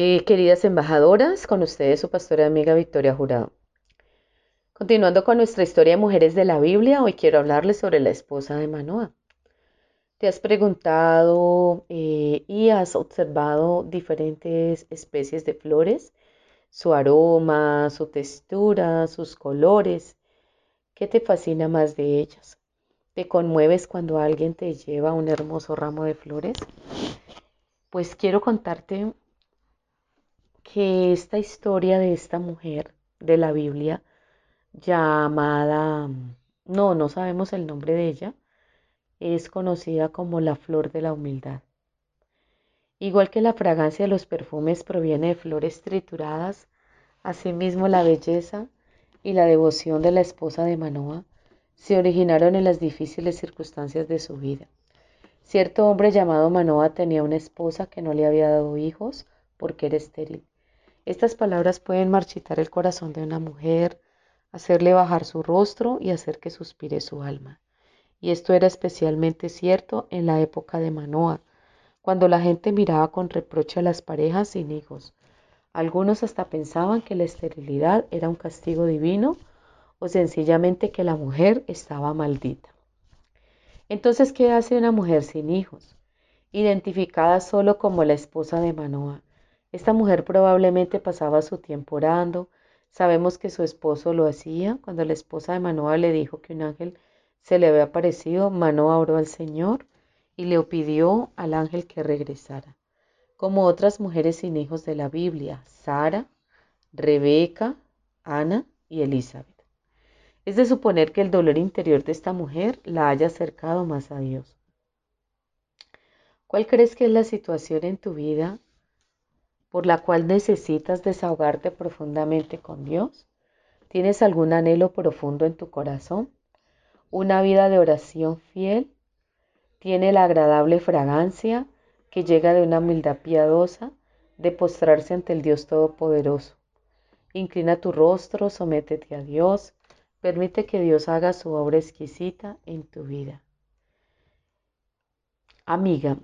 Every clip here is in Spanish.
Eh, queridas embajadoras, con ustedes su pastora amiga Victoria Jurado. Continuando con nuestra historia de mujeres de la Biblia, hoy quiero hablarles sobre la esposa de Manoah. ¿Te has preguntado eh, y has observado diferentes especies de flores? Su aroma, su textura, sus colores. ¿Qué te fascina más de ellas? ¿Te conmueves cuando alguien te lleva un hermoso ramo de flores? Pues quiero contarte que esta historia de esta mujer de la Biblia llamada, no, no sabemos el nombre de ella, es conocida como la flor de la humildad. Igual que la fragancia de los perfumes proviene de flores trituradas, asimismo la belleza y la devoción de la esposa de Manoa se originaron en las difíciles circunstancias de su vida. Cierto hombre llamado Manoa tenía una esposa que no le había dado hijos porque era estéril. Estas palabras pueden marchitar el corazón de una mujer, hacerle bajar su rostro y hacer que suspire su alma. Y esto era especialmente cierto en la época de Manoah, cuando la gente miraba con reproche a las parejas sin hijos. Algunos hasta pensaban que la esterilidad era un castigo divino o sencillamente que la mujer estaba maldita. Entonces, ¿qué hace una mujer sin hijos? Identificada solo como la esposa de Manoah, esta mujer probablemente pasaba su tiempo orando. Sabemos que su esposo lo hacía. Cuando la esposa de Manoah le dijo que un ángel se le había aparecido, Manoah oró al Señor y le pidió al ángel que regresara. Como otras mujeres sin hijos de la Biblia, Sara, Rebeca, Ana y Elizabeth. Es de suponer que el dolor interior de esta mujer la haya acercado más a Dios. ¿Cuál crees que es la situación en tu vida por la cual necesitas desahogarte profundamente con Dios? ¿Tienes algún anhelo profundo en tu corazón? ¿Una vida de oración fiel? ¿Tiene la agradable fragancia que llega de una humildad piadosa de postrarse ante el Dios Todopoderoso? Inclina tu rostro, sométete a Dios, permite que Dios haga su obra exquisita en tu vida. Amiga,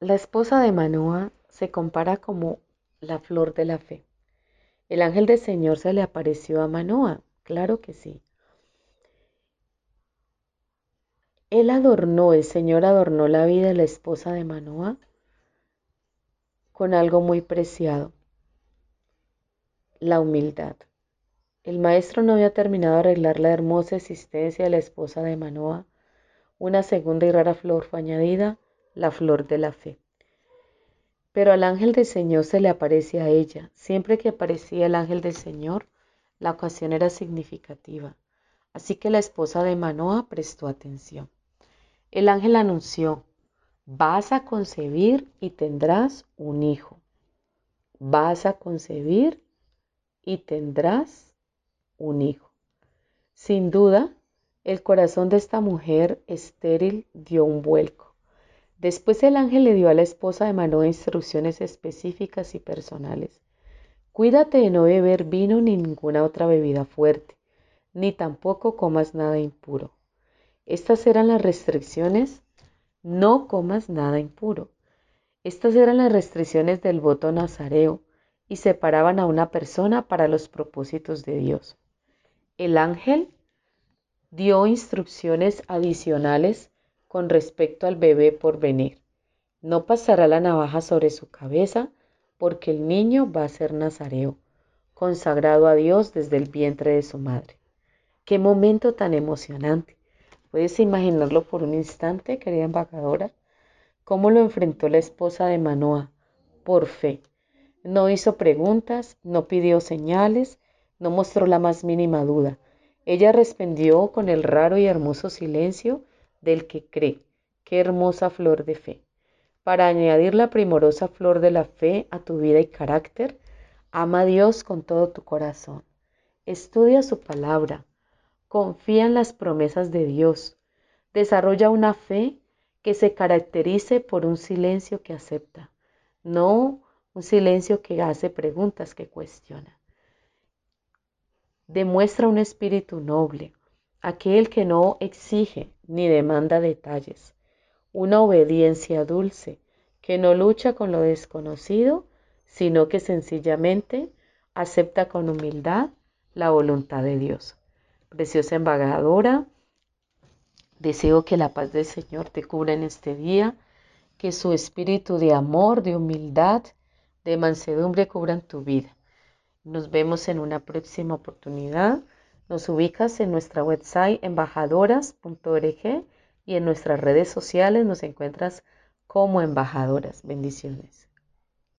la esposa de Manoah se compara como la flor de la fe. ¿El ángel del Señor se le apareció a Manoa? Claro que sí. Él adornó, el Señor adornó la vida de la esposa de Manoa con algo muy preciado, la humildad. El maestro no había terminado de arreglar la hermosa existencia de la esposa de Manoa. Una segunda y rara flor fue añadida, la flor de la fe. Pero al ángel del Señor se le aparece a ella. Siempre que aparecía el ángel del Señor, la ocasión era significativa. Así que la esposa de Manoa prestó atención. El ángel anunció, vas a concebir y tendrás un hijo. Vas a concebir y tendrás un hijo. Sin duda, el corazón de esta mujer estéril dio un vuelco. Después el ángel le dio a la esposa de Manoah instrucciones específicas y personales. Cuídate de no beber vino ni ninguna otra bebida fuerte, ni tampoco comas nada impuro. Estas eran las restricciones. No comas nada impuro. Estas eran las restricciones del voto nazareo y separaban a una persona para los propósitos de Dios. El ángel dio instrucciones adicionales con respecto al bebé por venir. No pasará la navaja sobre su cabeza, porque el niño va a ser nazareo, consagrado a Dios desde el vientre de su madre. Qué momento tan emocionante. ¿Puedes imaginarlo por un instante, querida embajadora? ¿Cómo lo enfrentó la esposa de Manoa? Por fe. No hizo preguntas, no pidió señales, no mostró la más mínima duda. Ella respondió con el raro y hermoso silencio del que cree. Qué hermosa flor de fe. Para añadir la primorosa flor de la fe a tu vida y carácter, Ama a Dios con todo tu corazón. Estudia su palabra. Confía en las promesas de Dios. Desarrolla una fe que se caracterice por un silencio que acepta, no un silencio que hace preguntas que cuestiona. Demuestra un espíritu noble, aquel que no exige ni demanda detalles, una obediencia dulce, que no lucha con lo desconocido, sino que sencillamente acepta con humildad la voluntad de Dios. Preciosa embajadora, deseo que la paz del Señor te cubra en este día, que su espíritu de amor, de humildad, de mansedumbre cubran tu vida. Nos vemos en una próxima oportunidad. Nos ubicas en nuestra website embajadoras.org y en nuestras redes sociales nos encuentras como embajadoras. Bendiciones.